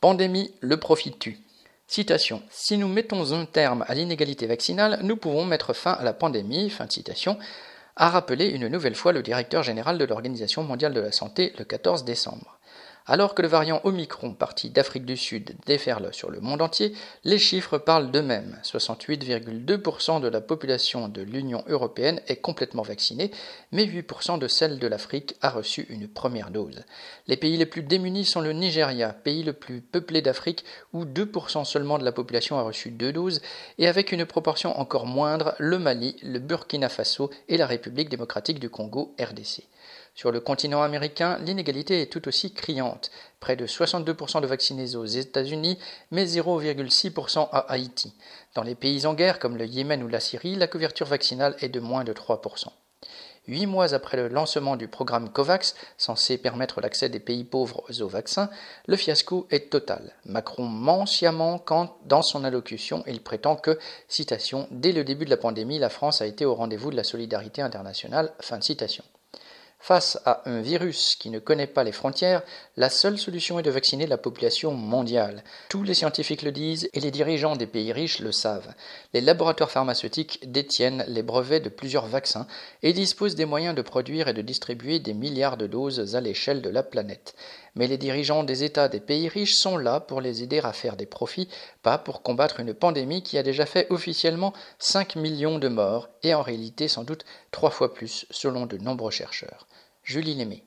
Pandémie, le profit tue. Citation. Si nous mettons un terme à l'inégalité vaccinale, nous pouvons mettre fin à la pandémie. Fin de citation a rappelé une nouvelle fois le directeur général de l'Organisation mondiale de la santé le 14 décembre. Alors que le variant Omicron, parti d'Afrique du Sud, déferle sur le monde entier, les chiffres parlent d'eux-mêmes. 68,2% de la population de l'Union européenne est complètement vaccinée, mais 8% de celle de l'Afrique a reçu une première dose. Les pays les plus démunis sont le Nigeria, pays le plus peuplé d'Afrique, où 2% seulement de la population a reçu deux doses, et avec une proportion encore moindre, le Mali, le Burkina Faso et la République démocratique du Congo, RDC. Sur le continent américain, l'inégalité est tout aussi criante. Près de 62% de vaccinés aux États-Unis, mais 0,6% à Haïti. Dans les pays en guerre comme le Yémen ou la Syrie, la couverture vaccinale est de moins de 3%. Huit mois après le lancement du programme COVAX, censé permettre l'accès des pays pauvres aux vaccins, le fiasco est total. Macron ment sciemment quand, dans son allocution, il prétend que, citation, dès le début de la pandémie, la France a été au rendez-vous de la solidarité internationale. Fin de citation. Face à un virus qui ne connaît pas les frontières, la seule solution est de vacciner la population mondiale. Tous les scientifiques le disent et les dirigeants des pays riches le savent. Les laboratoires pharmaceutiques détiennent les brevets de plusieurs vaccins et disposent des moyens de produire et de distribuer des milliards de doses à l'échelle de la planète. Mais les dirigeants des États des pays riches sont là pour les aider à faire des profits, pas pour combattre une pandémie qui a déjà fait officiellement 5 millions de morts et en réalité sans doute trois fois plus selon de nombreux chercheurs. Julie Lémé.